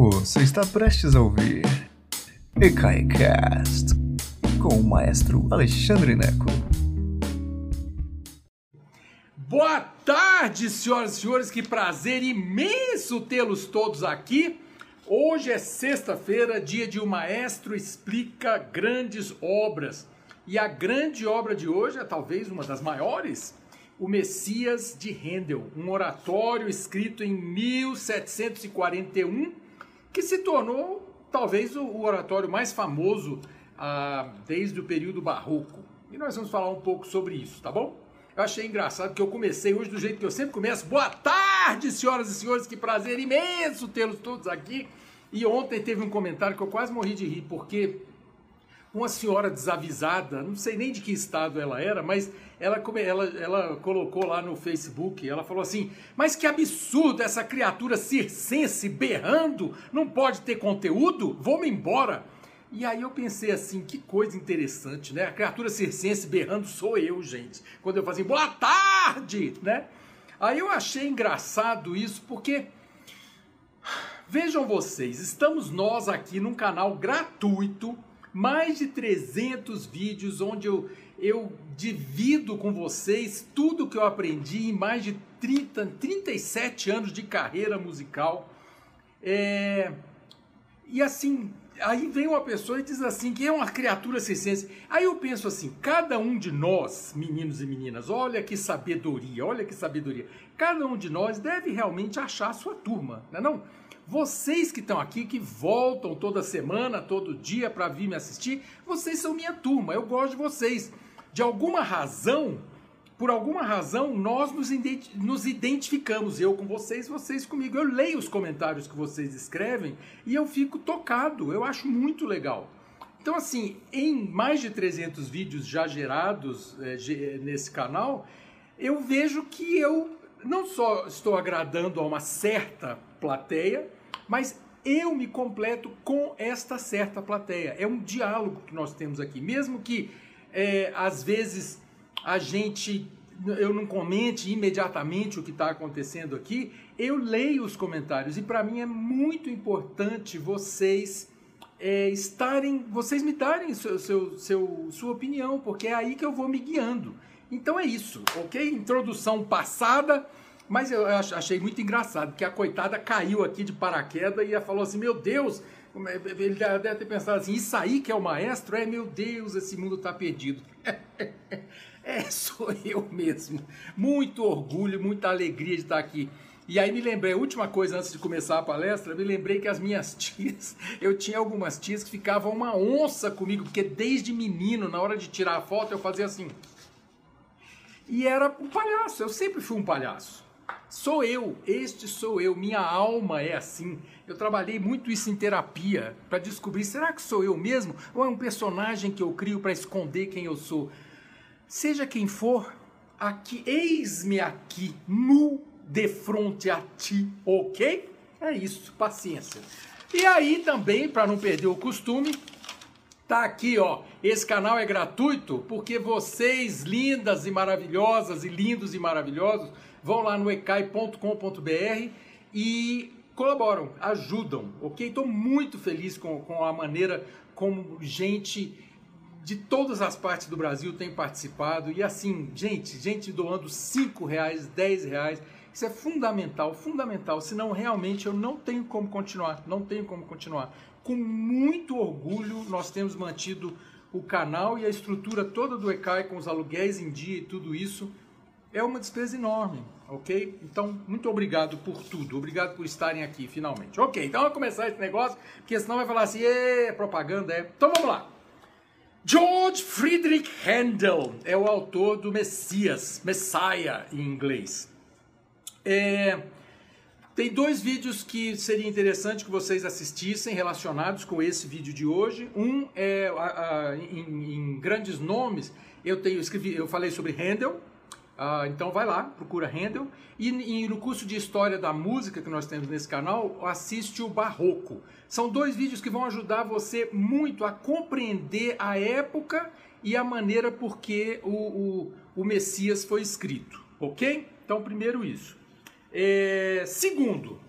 Você está prestes a ouvir EKAICAST com o maestro Alexandre Neco. Boa tarde, senhoras e senhores, que prazer imenso tê-los todos aqui. Hoje é sexta-feira, dia de O Maestro Explica Grandes Obras. E a grande obra de hoje é talvez uma das maiores, o Messias de Handel, um oratório escrito em 1741, que se tornou talvez o oratório mais famoso ah, desde o período barroco. E nós vamos falar um pouco sobre isso, tá bom? Eu achei engraçado que eu comecei hoje do jeito que eu sempre começo. Boa tarde, senhoras e senhores, que prazer imenso tê-los todos aqui. E ontem teve um comentário que eu quase morri de rir, porque uma senhora desavisada, não sei nem de que estado ela era, mas ela, ela, ela colocou lá no Facebook, ela falou assim, mas que absurdo essa criatura circense berrando, não pode ter conteúdo? Vou-me embora. E aí eu pensei assim, que coisa interessante, né? A criatura circense berrando sou eu, gente. Quando eu fazia boa tarde, né? Aí eu achei engraçado isso, porque vejam vocês, estamos nós aqui num canal gratuito, mais de 300 vídeos onde eu, eu divido com vocês tudo que eu aprendi em mais de 30, 37 anos de carreira musical. É... E assim, aí vem uma pessoa e diz assim que é uma criatura circense. Aí eu penso assim, cada um de nós, meninos e meninas, olha que sabedoria, olha que sabedoria. Cada um de nós deve realmente achar a sua turma, não é não? Vocês que estão aqui, que voltam toda semana, todo dia para vir me assistir, vocês são minha turma, eu gosto de vocês. De alguma razão, por alguma razão, nós nos, nos identificamos, eu com vocês, vocês comigo. Eu leio os comentários que vocês escrevem e eu fico tocado, eu acho muito legal. Então, assim, em mais de 300 vídeos já gerados é, nesse canal, eu vejo que eu não só estou agradando a uma certa plateia, mas eu me completo com esta certa plateia. É um diálogo que nós temos aqui, mesmo que é, às vezes a gente eu não comente imediatamente o que está acontecendo aqui, eu leio os comentários e para mim é muito importante vocês é, estarem, vocês me darem seu, seu, seu, sua opinião, porque é aí que eu vou me guiando. Então é isso, ok? Introdução passada. Mas eu achei muito engraçado, que a coitada caiu aqui de paraquedas e falou assim: Meu Deus, ele deve ter pensado assim: Isso aí que é o maestro? É, meu Deus, esse mundo está perdido. é, sou eu mesmo. Muito orgulho, muita alegria de estar aqui. E aí me lembrei, última coisa antes de começar a palestra, me lembrei que as minhas tias, eu tinha algumas tias que ficavam uma onça comigo, porque desde menino, na hora de tirar a foto, eu fazia assim. E era um palhaço, eu sempre fui um palhaço. Sou eu, este sou eu, minha alma é assim. Eu trabalhei muito isso em terapia para descobrir: será que sou eu mesmo? Ou é um personagem que eu crio para esconder quem eu sou? Seja quem for, aqui, eis-me aqui, nu de frente a ti, ok? É isso, paciência. E aí também, para não perder o costume, tá aqui, ó. Esse canal é gratuito porque vocês, lindas e maravilhosas, e lindos e maravilhosos, vão lá no ecai.com.br e colaboram, ajudam, ok? Estou muito feliz com, com a maneira como gente de todas as partes do Brasil tem participado e assim, gente, gente doando 5 reais, 10 reais, isso é fundamental, fundamental, senão realmente eu não tenho como continuar, não tenho como continuar. Com muito orgulho nós temos mantido o canal e a estrutura toda do ECAI com os aluguéis em dia e tudo isso, é uma despesa enorme, ok? Então, muito obrigado por tudo, obrigado por estarem aqui finalmente. Ok, então vamos começar esse negócio, porque senão vai falar assim, é propaganda, é. Então vamos lá. George Friedrich Handel é o autor do Messias, Messiah em inglês. É, tem dois vídeos que seria interessante que vocês assistissem relacionados com esse vídeo de hoje. Um é a, a, em, em, grandes nomes. Eu tenho escrevi, eu falei sobre Handel, Uh, então vai lá, procura Handel. E, e, no curso de História da Música que nós temos nesse canal, assiste o Barroco. São dois vídeos que vão ajudar você muito a compreender a época e a maneira por que o, o, o Messias foi escrito, ok? Então, primeiro isso. É, segundo,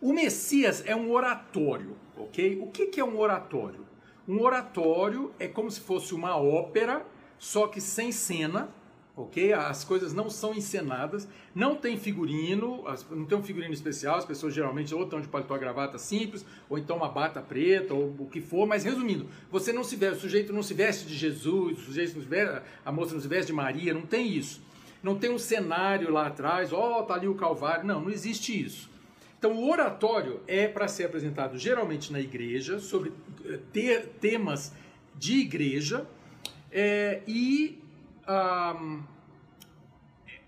O Messias é um oratório, ok? O que, que é um oratório? Um oratório é como se fosse uma ópera, só que sem cena, ok? As coisas não são encenadas, não tem figurino, não tem um figurino especial, as pessoas geralmente ou estão de paletó gravata simples, ou então uma bata preta, ou o que for, mas resumindo, você não se veste, o sujeito não se veste de Jesus, o sujeito não se veste, a moça não se veste de Maria, não tem isso. Não tem um cenário lá atrás, ó, oh, tá ali o Calvário, não, não existe isso. Então, o oratório é para ser apresentado geralmente na igreja, sobre eh, te temas de igreja, é, e um,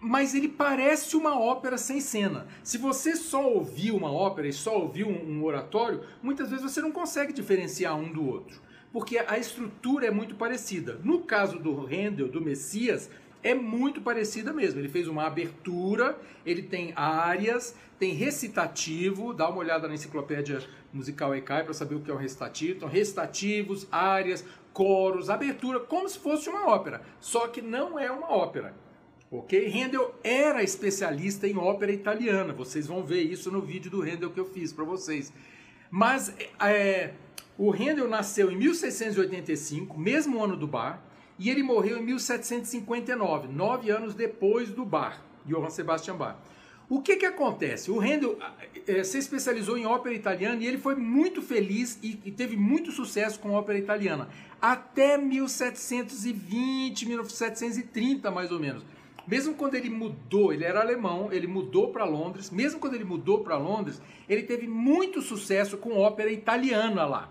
mas ele parece uma ópera sem cena. Se você só ouviu uma ópera e só ouviu um, um oratório, muitas vezes você não consegue diferenciar um do outro, porque a estrutura é muito parecida. No caso do Handel, do Messias, é muito parecida mesmo. Ele fez uma abertura, ele tem áreas, tem recitativo, dá uma olhada na enciclopédia musical ECAI para saber o que é o recitativo. Então, recitativos, áreas, coros, abertura, como se fosse uma ópera, só que não é uma ópera. Ok? Handel era especialista em ópera italiana. Vocês vão ver isso no vídeo do Handel que eu fiz para vocês. Mas é, o Handel nasceu em 1685, mesmo ano do Bar, e ele morreu em 1759, nove anos depois do Bar, Johann Sebastian Bach. O que, que acontece? O Handel é, se especializou em ópera italiana e ele foi muito feliz e, e teve muito sucesso com ópera italiana até 1720, 1730 mais ou menos. Mesmo quando ele mudou, ele era alemão, ele mudou para Londres. Mesmo quando ele mudou para Londres, ele teve muito sucesso com ópera italiana lá,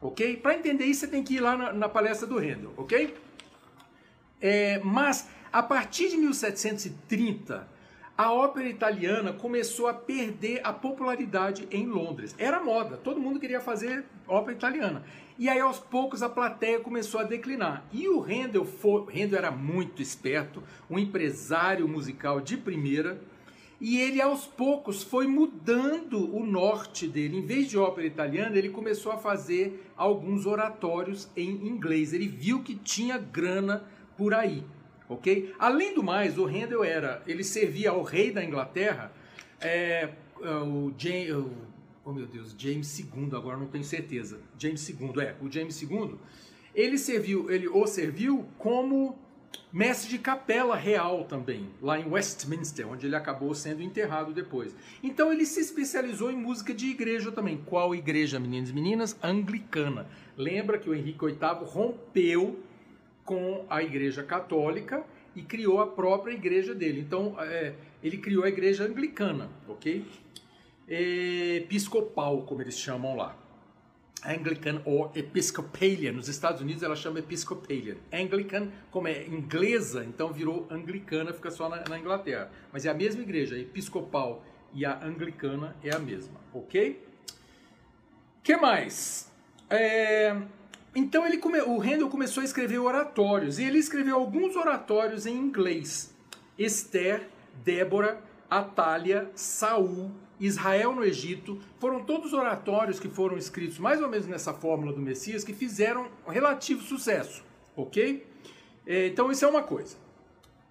ok? Para entender isso, você tem que ir lá na, na palestra do Handel, ok? É, mas a partir de 1730 a ópera italiana começou a perder a popularidade em Londres. Era moda, todo mundo queria fazer ópera italiana. E aí aos poucos a plateia começou a declinar. E o Handel, foi, Handel era muito esperto, um empresário musical de primeira, e ele aos poucos foi mudando o norte dele. Em vez de ópera italiana, ele começou a fazer alguns oratórios em inglês. Ele viu que tinha grana por aí ok? Além do mais, o Handel era, ele servia ao rei da Inglaterra, é, é o James, oh meu Deus, James II, agora não tenho certeza, James II, é, o James II, ele serviu, ele o serviu como mestre de capela real também, lá em Westminster, onde ele acabou sendo enterrado depois. Então ele se especializou em música de igreja também. Qual igreja, meninos e meninas? Anglicana. Lembra que o Henrique VIII rompeu com a Igreja Católica e criou a própria igreja dele. Então, é, ele criou a igreja anglicana, ok? Episcopal, como eles chamam lá. Anglican ou Episcopalian. Nos Estados Unidos ela chama Episcopalian. Anglican, como é inglesa, então virou anglicana, fica só na, na Inglaterra. Mas é a mesma igreja, a episcopal e a anglicana é a mesma, ok? que mais? É, então ele come... o Handel começou a escrever oratórios e ele escreveu alguns oratórios em inglês. Esther, Débora, Atália, Saul, Israel no Egito, foram todos oratórios que foram escritos mais ou menos nessa fórmula do Messias que fizeram relativo sucesso, ok? É, então isso é uma coisa.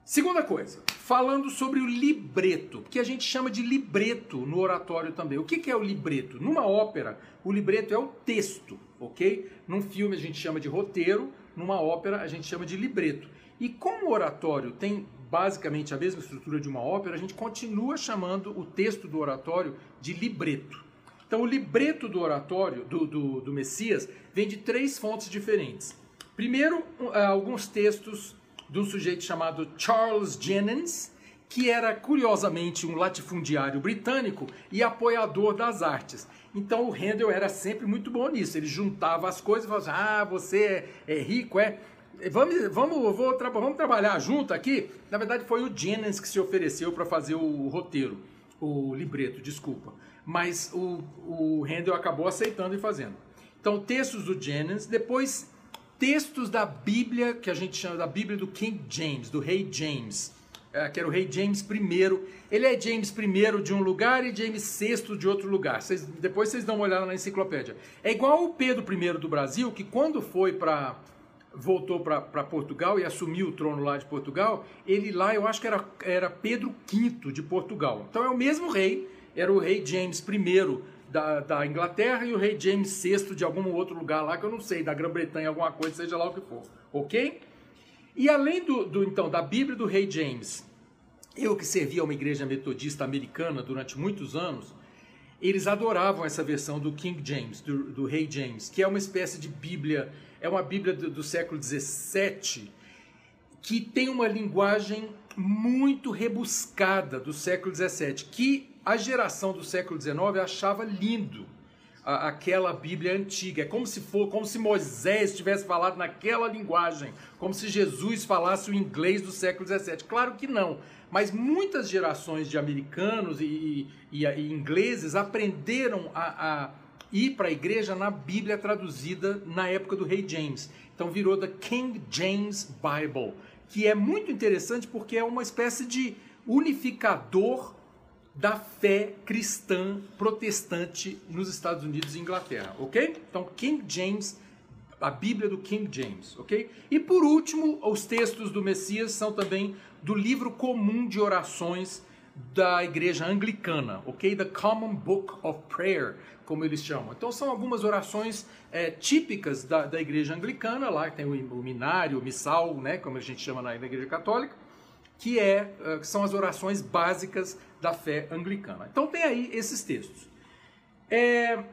Segunda coisa, falando sobre o libreto, que a gente chama de libreto no oratório também. O que é o libreto? Numa ópera, o libreto é o texto, ok? Num filme a gente chama de roteiro, numa ópera a gente chama de libreto. E como o oratório tem basicamente a mesma estrutura de uma ópera, a gente continua chamando o texto do oratório de libreto. Então, o libreto do oratório, do, do, do Messias, vem de três fontes diferentes. Primeiro, alguns textos de um sujeito chamado Charles Jennings, que era curiosamente um latifundiário britânico e apoiador das artes. Então o Handel era sempre muito bom nisso. Ele juntava as coisas e falava assim, ah, você é, é rico, é. Vamos, vamos, vou, vamos trabalhar junto aqui. Na verdade, foi o Jennings que se ofereceu para fazer o roteiro, o libreto, desculpa. Mas o, o Handel acabou aceitando e fazendo. Então, textos do Jennings, depois textos da Bíblia, que a gente chama da Bíblia do King James, do rei James, é, que era o rei James I. Ele é James I de um lugar e James VI de outro lugar. Vocês, depois vocês dão uma olhada na enciclopédia. É igual o Pedro I do Brasil, que quando foi para voltou para Portugal e assumiu o trono lá de Portugal, ele lá eu acho que era, era Pedro V de Portugal. Então é o mesmo rei, era o rei James I da, da Inglaterra e o rei James VI de algum outro lugar lá, que eu não sei, da Grã-Bretanha, alguma coisa, seja lá o que for. Ok? E além do, do então da Bíblia do rei James, eu que servi a uma igreja metodista americana durante muitos anos, eles adoravam essa versão do King James, do, do rei James, que é uma espécie de Bíblia, é uma Bíblia do, do século XVII, que tem uma linguagem muito rebuscada do século XVII, que a geração do século XIX achava lindo a, aquela Bíblia antiga. É como se for, como se Moisés tivesse falado naquela linguagem, como se Jesus falasse o inglês do século XVII. Claro que não. Mas muitas gerações de americanos e, e, e ingleses aprenderam a, a ir para a igreja na Bíblia traduzida na época do rei James. Então virou da King James Bible, que é muito interessante porque é uma espécie de unificador da fé cristã protestante nos Estados Unidos e Inglaterra, ok? Então, King James, a Bíblia do King James, ok? E por último, os textos do Messias são também do livro comum de orações da igreja anglicana, ok? The Common Book of Prayer, como eles chamam. Então são algumas orações é, típicas da, da igreja anglicana, lá tem o, o minário, o missal, né, como a gente chama na, na igreja católica, que é, uh, são as orações básicas da fé anglicana. Então tem aí esses textos. É,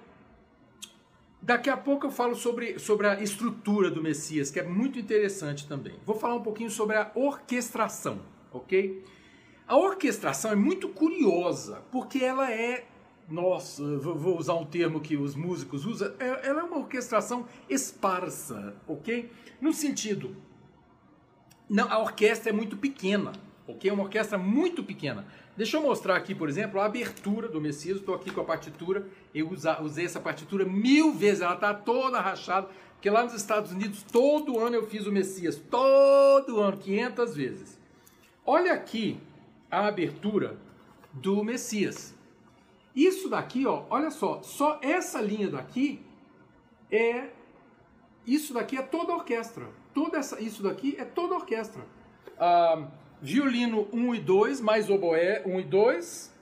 daqui a pouco eu falo sobre, sobre a estrutura do Messias, que é muito interessante também. Vou falar um pouquinho sobre a orquestração, ok? A orquestração é muito curiosa, porque ela é, nossa, vou usar um termo que os músicos usam, é, ela é uma orquestração esparsa, ok? No sentido, não, a orquestra é muito pequena, ok? Uma orquestra muito pequena. Deixa eu mostrar aqui, por exemplo, a abertura do Messias. Estou aqui com a partitura. Eu usei essa partitura mil vezes. Ela está toda rachada. Porque lá nos Estados Unidos, todo ano eu fiz o Messias. Todo ano, 500 vezes. Olha aqui a abertura do Messias. Isso daqui, ó, olha só. Só essa linha daqui é... Isso daqui é toda a orquestra. Toda essa, isso daqui é toda orquestra. Ah, violino 1 e 2, mais oboé 1 e 2,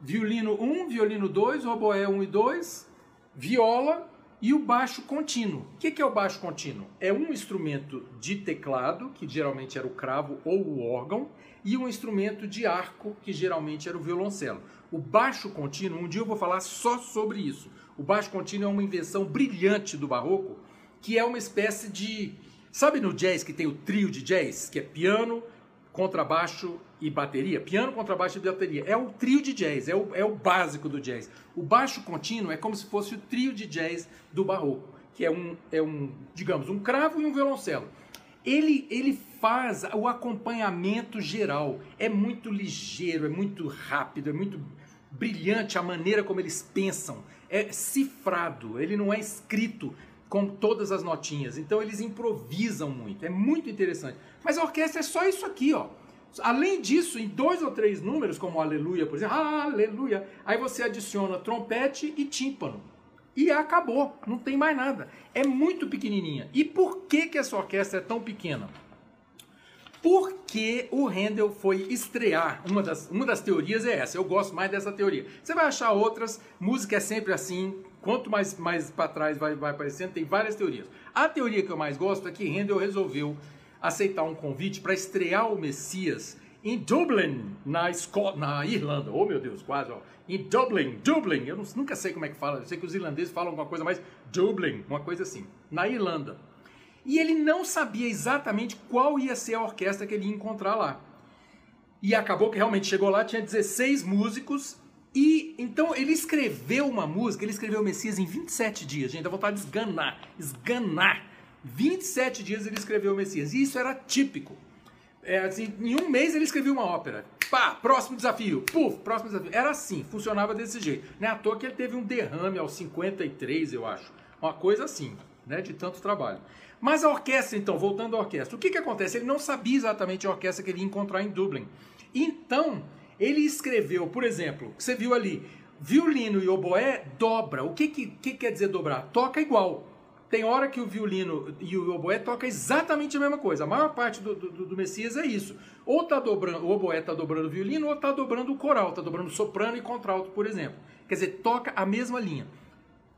violino 1, violino 2, oboé 1 e 2, viola e o baixo contínuo. O que é o baixo contínuo? É um instrumento de teclado, que geralmente era o cravo ou o órgão, e um instrumento de arco, que geralmente era o violoncelo. O baixo contínuo, um dia eu vou falar só sobre isso. O baixo contínuo é uma invenção brilhante do barroco, que é uma espécie de. Sabe no jazz que tem o trio de jazz, que é piano, contrabaixo e bateria, piano, contrabaixo e bateria. É o trio de jazz, é o, é o básico do jazz. O baixo contínuo é como se fosse o trio de jazz do barroco, que é um, é um digamos, um cravo e um violoncelo. Ele, ele faz o acompanhamento geral. É muito ligeiro, é muito rápido, é muito brilhante a maneira como eles pensam. É cifrado, ele não é escrito com todas as notinhas. Então eles improvisam muito, é muito interessante. Mas a orquestra é só isso aqui, ó. Além disso, em dois ou três números, como Aleluia, por exemplo, Aleluia, aí você adiciona trompete e tímpano. E acabou, não tem mais nada. É muito pequenininha. E por que, que essa orquestra é tão pequena? Porque o Handel foi estrear. Uma das, uma das teorias é essa. Eu gosto mais dessa teoria. Você vai achar outras. Música é sempre assim. Quanto mais, mais para trás vai, vai aparecendo, tem várias teorias. A teoria que eu mais gosto é que Handel resolveu aceitar um convite para estrear o Messias em Dublin, na, Esco na Irlanda. Oh, meu Deus, quase, ó. Em Dublin, Dublin. Eu não, nunca sei como é que fala. Eu sei que os irlandeses falam alguma coisa mais Dublin, uma coisa assim. Na Irlanda. E ele não sabia exatamente qual ia ser a orquestra que ele ia encontrar lá. E acabou que realmente chegou lá, tinha 16 músicos e então ele escreveu uma música, ele escreveu o Messias em 27 dias. Gente, dá vontade de esganar, esganar. 27 dias ele escreveu o Messias. E isso era típico. É, assim, em um mês ele escreveu uma ópera. Pá, próximo desafio. Puf, próximo desafio. Era assim, funcionava desse jeito. Não é à toa que ele teve um derrame aos 53, eu acho. Uma coisa assim, né, de tanto trabalho. Mas a orquestra, então, voltando à orquestra, o que, que acontece? Ele não sabia exatamente a orquestra que ele ia encontrar em Dublin. Então, ele escreveu, por exemplo, você viu ali, violino e oboé dobra. O que, que, que quer dizer dobrar? Toca igual. tem hora que o violino e o oboé toca exatamente a mesma coisa. A maior parte do, do, do Messias é isso. Ou tá dobrando, o oboé está dobrando o violino, ou está dobrando o coral, está dobrando soprano e contralto, por exemplo. Quer dizer, toca a mesma linha.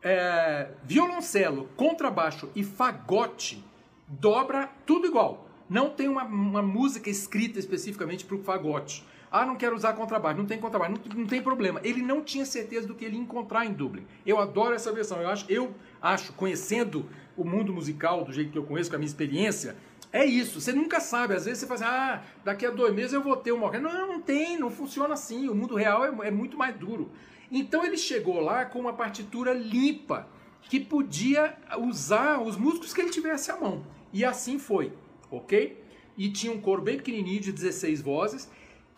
É, violoncelo, contrabaixo e fagote dobra tudo igual. Não tem uma, uma música escrita especificamente para o fagote. Ah, não quero usar contrabaixo. Não tem contrabaixo. Não, não, tem problema. Ele não tinha certeza do que ele ia encontrar em Dublin. Eu adoro essa versão. Eu acho, eu acho, conhecendo o mundo musical do jeito que eu conheço, com a minha experiência, é isso. Você nunca sabe. Às vezes você faz assim, ah, daqui a dois meses eu vou ter uma orquestra. Não, não tem. Não funciona assim. O mundo real é, é muito mais duro. Então ele chegou lá com uma partitura limpa, que podia usar os músicos que ele tivesse à mão. E assim foi, ok? E tinha um coro bem pequenininho de 16 vozes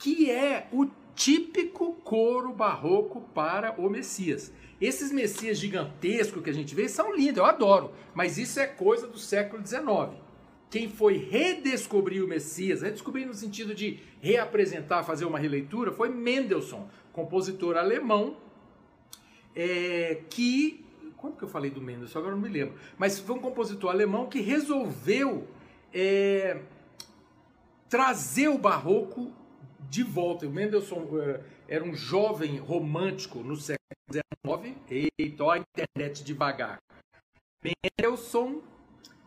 que é o típico coro barroco para o Messias. Esses Messias gigantescos que a gente vê são lindos, eu adoro, mas isso é coisa do século XIX. Quem foi redescobrir o Messias, redescobrir no sentido de reapresentar, fazer uma releitura, foi Mendelssohn, compositor alemão, é, que. Quando que eu falei do Mendelssohn? Agora não me lembro. Mas foi um compositor alemão que resolveu é, trazer o barroco de volta. O Mendelssohn uh, era um jovem romântico no século XIX. Eita, a internet devagar. Mendelssohn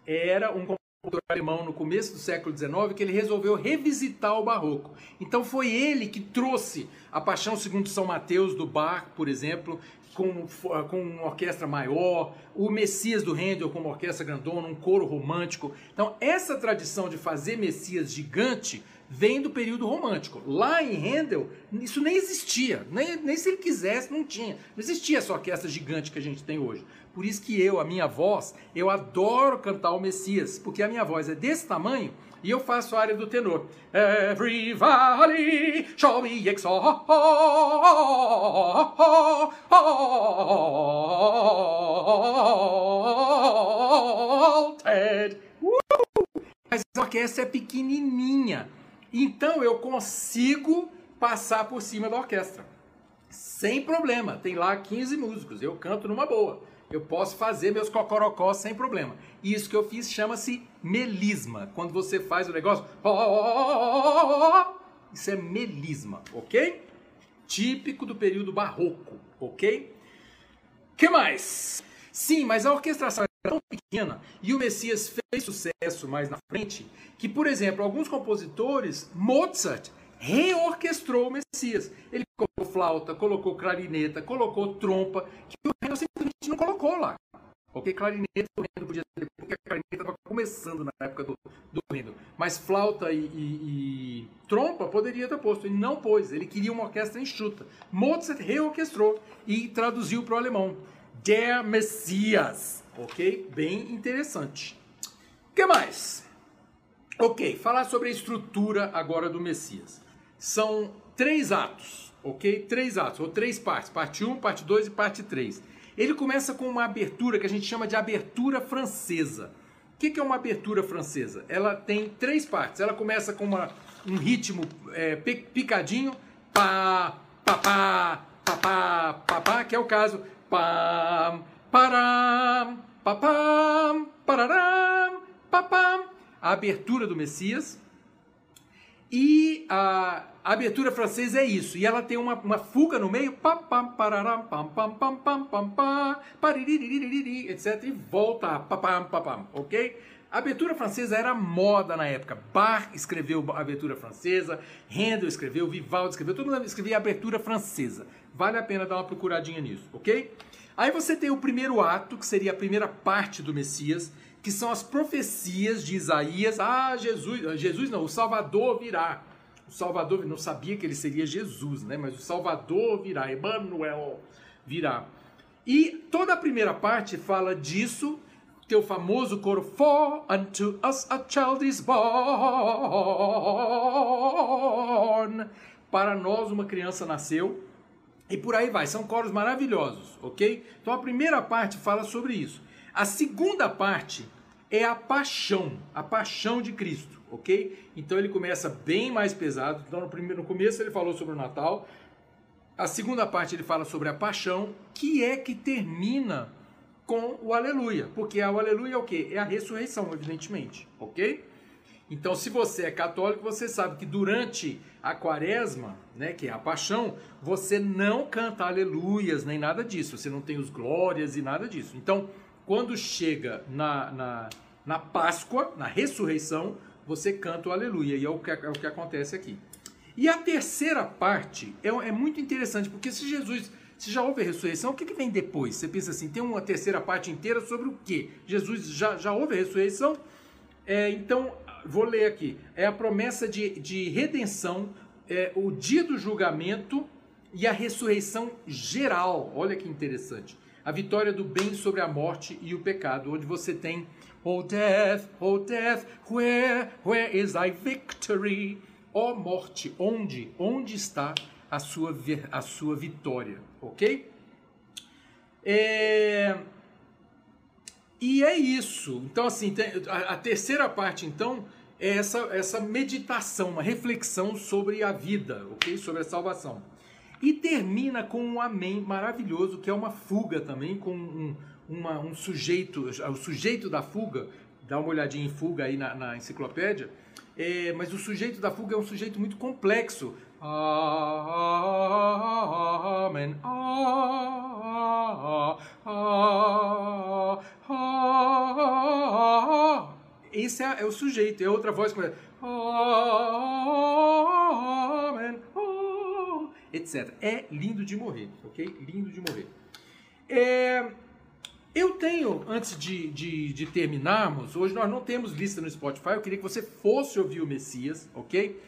era um compositor alemão no começo do século XIX que ele resolveu revisitar o barroco. Então foi ele que trouxe a Paixão segundo São Mateus do Bach, por exemplo, com, com uma orquestra maior, o Messias do Handel com uma orquestra grandona, um coro romântico. Então essa tradição de fazer Messias gigante vem do período romântico. Lá em Handel, isso nem existia. Nem, nem se ele quisesse, não tinha. Não existia essa orquestra gigante que a gente tem hoje. Por isso que eu, a minha voz, eu adoro cantar o Messias, porque a minha voz é desse tamanho e eu faço a área do tenor. Everybody, show me exalted. Mas a orquestra é pequenininha. Então eu consigo passar por cima da orquestra. Sem problema. Tem lá 15 músicos. Eu canto numa boa. Eu posso fazer meus cocorocós sem problema. Isso que eu fiz chama-se melisma. Quando você faz o negócio. Isso é melisma, ok? Típico do período barroco, ok? que mais? Sim, mas a orquestração tão pequena e o Messias fez sucesso mais na frente que, por exemplo, alguns compositores, Mozart reorquestrou o Messias. Ele colocou flauta, colocou clarineta, colocou trompa, que o Handel simplesmente não colocou lá. Porque clarineta o Handel podia ter, porque a clarineta estava começando na época do, do Handel. Mas flauta e, e, e, trompa poderia ter posto. Ele não pôs, ele queria uma orquestra enxuta. Mozart reorquestrou e traduziu para o alemão. Der Messias. Ok? Bem interessante. O que mais? Ok, falar sobre a estrutura agora do Messias. São três atos, ok? Três atos, ou três partes. Parte 1, parte 2 e parte 3. Ele começa com uma abertura que a gente chama de abertura francesa. O que é uma abertura francesa? Ela tem três partes. Ela começa com uma, um ritmo é, picadinho, pá, pá, pá, pá, pá, pá, pá, que é o caso pam, param, papam, pararam, papam. A abertura do Messias. E a, abertura francesa é isso. E ela tem uma, uma fuga no meio, pam, pam, pararam, pam, pam, pam, pam, pam, pam, etc. E volta a papam, papam, ok? A abertura francesa era moda na época. Bach escreveu a abertura francesa, Handel escreveu, Vivaldi escreveu, todo mundo escrevia a abertura francesa. Vale a pena dar uma procuradinha nisso, ok? Aí você tem o primeiro ato, que seria a primeira parte do Messias, que são as profecias de Isaías. Ah, Jesus, Jesus não, o Salvador virá. O Salvador, não sabia que ele seria Jesus, né? Mas o Salvador virá, Emmanuel virá. E toda a primeira parte fala disso, teu famoso coro For unto us a child is born. Para nós uma criança nasceu. E por aí vai, são coros maravilhosos, ok? Então a primeira parte fala sobre isso. A segunda parte é a paixão, a paixão de Cristo, ok? Então ele começa bem mais pesado. Então no, primeiro, no começo ele falou sobre o Natal. A segunda parte ele fala sobre a paixão, que é que termina com o aleluia, porque o aleluia é o quê? É a ressurreição, evidentemente, ok? Então, se você é católico, você sabe que durante a quaresma, né, que é a paixão, você não canta aleluias nem nada disso, você não tem os glórias e nada disso. Então, quando chega na, na, na Páscoa, na ressurreição, você canta o aleluia, e é o que, é o que acontece aqui. E a terceira parte é, é muito interessante, porque se Jesus se já houve a ressurreição, o que, que vem depois? Você pensa assim, tem uma terceira parte inteira sobre o que? Jesus já, já houve a ressurreição? É, então, vou ler aqui. É a promessa de, de redenção, é, o dia do julgamento e a ressurreição geral. Olha que interessante. A vitória do bem sobre a morte e o pecado, onde você tem Oh death, oh death, where, where is thy victory? Oh morte, onde, onde está a sua, a sua vitória, ok? É... E é isso. Então, assim, a, terceira parte, então, é essa, essa meditação, uma reflexão sobre a vida, ok? Sobre a salvação. E termina com um amém maravilhoso, que é uma fuga também, com um, uma, um sujeito, o sujeito da fuga, dá uma olhadinha em fuga aí na, na enciclopédia, é, mas o sujeito da fuga é um sujeito muito complexo. Amém. Esse é, é, o sujeito, é outra voz Amém. Etc. É lindo de morrer, ok? Lindo de morrer. É, eu tenho, antes de, de, de, terminarmos, hoje nós não temos lista no Spotify, eu queria que você fosse ouvir o Messias, ok?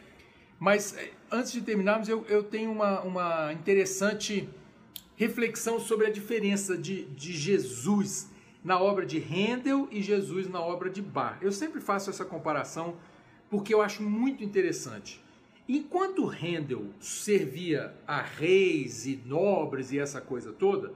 Mas eh, antes de terminarmos, eu, eu tenho uma, uma interessante reflexão sobre a diferença de, de Jesus na obra de Handel e Jesus na obra de Bach. Eu sempre faço essa comparação porque eu acho muito interessante. Enquanto Handel servia a reis e nobres e essa coisa toda,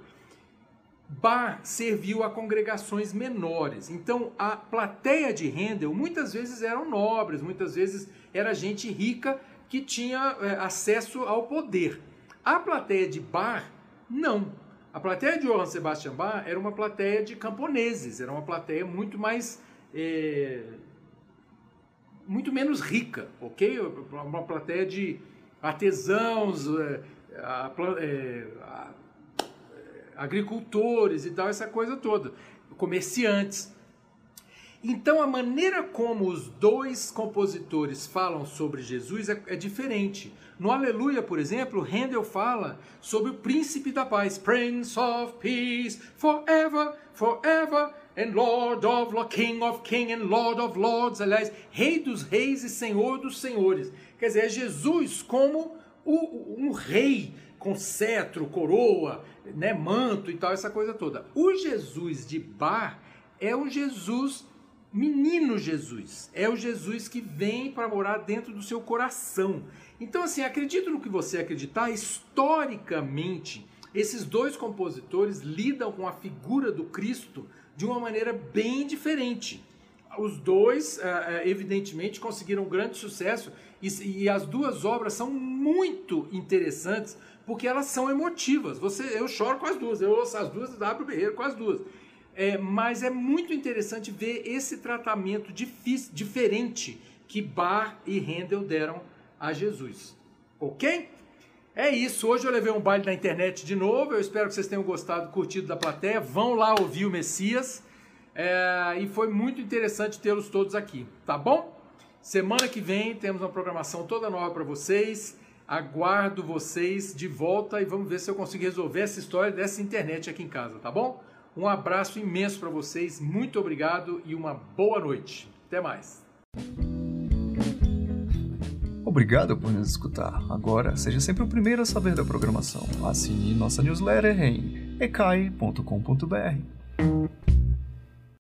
Bar serviu a congregações menores. Então, a plateia de Handel muitas vezes eram nobres, muitas vezes era gente rica que tinha é, acesso ao poder. A plateia de Bar, não. A plateia de Johann Sebastian Bach era uma plateia de camponeses, era uma plateia muito mais. É, muito menos rica, ok? Uma plateia de artesãos, é, é, a, agricultores e tal, essa coisa toda, comerciantes. Então a maneira como os dois compositores falam sobre Jesus é, é, diferente. No Aleluia, por exemplo, Handel fala sobre o príncipe da paz, Prince of Peace, forever, forever, and Lord of Lords, King of Kings and Lord of Lords, aliás, Rei dos Reis e Senhor dos Senhores. Quer dizer, é Jesus como o, um rei com cetro, coroa, né, manto e tal, essa coisa toda. O Jesus de Bar é o Jesus, menino Jesus. É o Jesus que vem para morar dentro do seu coração. Então, assim, acredito no que você acreditar, historicamente, esses dois compositores lidam com a figura do Cristo de uma maneira bem diferente. Os dois, eh, eh, evidentemente, conseguiram grande sucesso e as duas obras são muito interessantes porque elas são emotivas. Você, eu choro com as duas, eu ouço as duas e abro o berreiro com as duas. É, mas é muito interessante ver esse tratamento difícil, diferente que Bar e Handel deram a Jesus. Ok? É isso. Hoje eu levei um baile na internet de novo. Eu espero que vocês tenham gostado, curtido da plateia. Vão lá ouvir o Messias. É, e foi muito interessante tê-los todos aqui. Tá bom? Semana que vem temos uma programação toda nova para vocês. Aguardo vocês de volta e vamos ver se eu consigo resolver essa história dessa internet aqui em casa, tá bom? Um abraço imenso para vocês, muito obrigado e uma boa noite. Até mais. Obrigado por nos escutar. Agora, seja sempre o primeiro a saber da programação. Assine nossa newsletter em ecai.com.br.